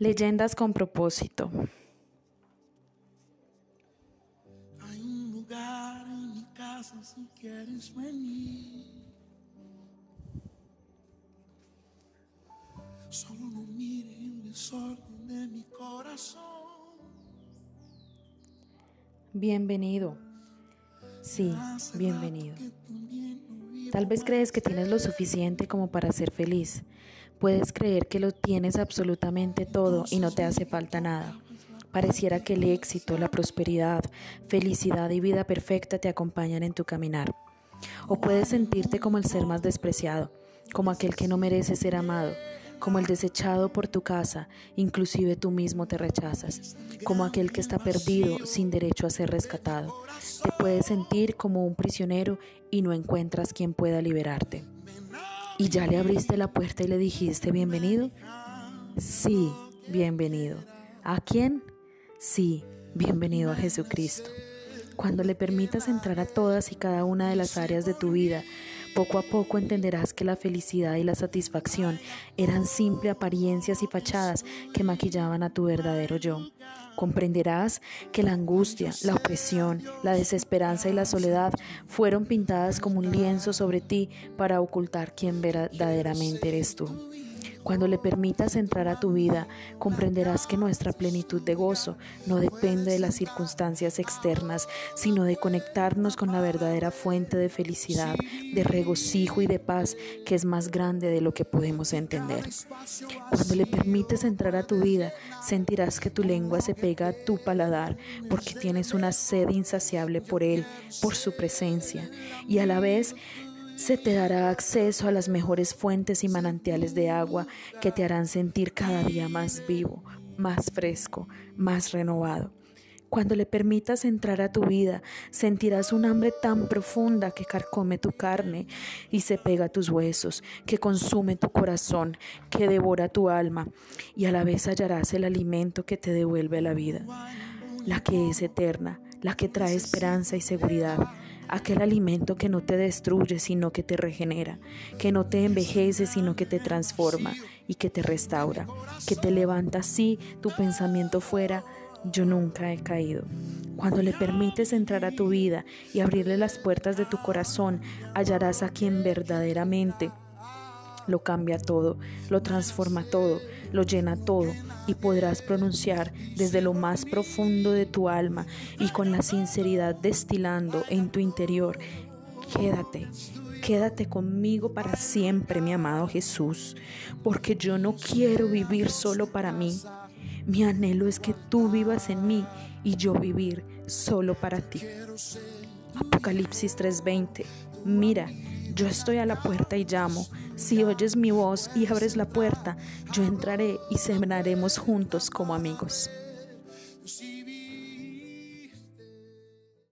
Leyendas con propósito. Hay un lugar en mi casa si quieres venir. Solo no mires el desorden de mi corazón. Bienvenido. Sí, bienvenido. Tal vez crees que tienes lo suficiente como para ser feliz. Puedes creer que lo tienes absolutamente todo y no te hace falta nada. Pareciera que el éxito, la prosperidad, felicidad y vida perfecta te acompañan en tu caminar. O puedes sentirte como el ser más despreciado, como aquel que no merece ser amado, como el desechado por tu casa, inclusive tú mismo te rechazas, como aquel que está perdido sin derecho a ser rescatado. Te puedes sentir como un prisionero y no encuentras quien pueda liberarte. ¿Y ya le abriste la puerta y le dijiste bienvenido? Sí, bienvenido. ¿A quién? Sí, bienvenido a Jesucristo. Cuando le permitas entrar a todas y cada una de las áreas de tu vida, poco a poco entenderás que la felicidad y la satisfacción eran simple apariencias y fachadas que maquillaban a tu verdadero yo. Comprenderás que la angustia, la opresión, la desesperanza y la soledad fueron pintadas como un lienzo sobre ti para ocultar quién verdaderamente eres tú. Cuando le permitas entrar a tu vida, comprenderás que nuestra plenitud de gozo no depende de las circunstancias externas, sino de conectarnos con la verdadera fuente de felicidad, de regocijo y de paz que es más grande de lo que podemos entender. Cuando le permites entrar a tu vida, sentirás que tu lengua se pega a tu paladar porque tienes una sed insaciable por Él, por su presencia, y a la vez se te dará acceso a las mejores fuentes y manantiales de agua que te harán sentir cada día más vivo, más fresco, más renovado. Cuando le permitas entrar a tu vida, sentirás un hambre tan profunda que carcome tu carne y se pega a tus huesos, que consume tu corazón, que devora tu alma, y a la vez hallarás el alimento que te devuelve la vida, la que es eterna, la que trae esperanza y seguridad aquel alimento que no te destruye, sino que te regenera, que no te envejece, sino que te transforma y que te restaura, que te levanta así tu pensamiento fuera. Yo nunca he caído. Cuando le permites entrar a tu vida y abrirle las puertas de tu corazón, hallarás a quien verdaderamente lo cambia todo, lo transforma todo, lo llena todo y podrás pronunciar desde lo más profundo de tu alma y con la sinceridad destilando en tu interior, quédate, quédate conmigo para siempre, mi amado Jesús, porque yo no quiero vivir solo para mí. Mi anhelo es que tú vivas en mí y yo vivir solo para ti. Apocalipsis 3:20. Mira, yo estoy a la puerta y llamo. Si oyes mi voz y abres la puerta, yo entraré y cenaremos juntos como amigos.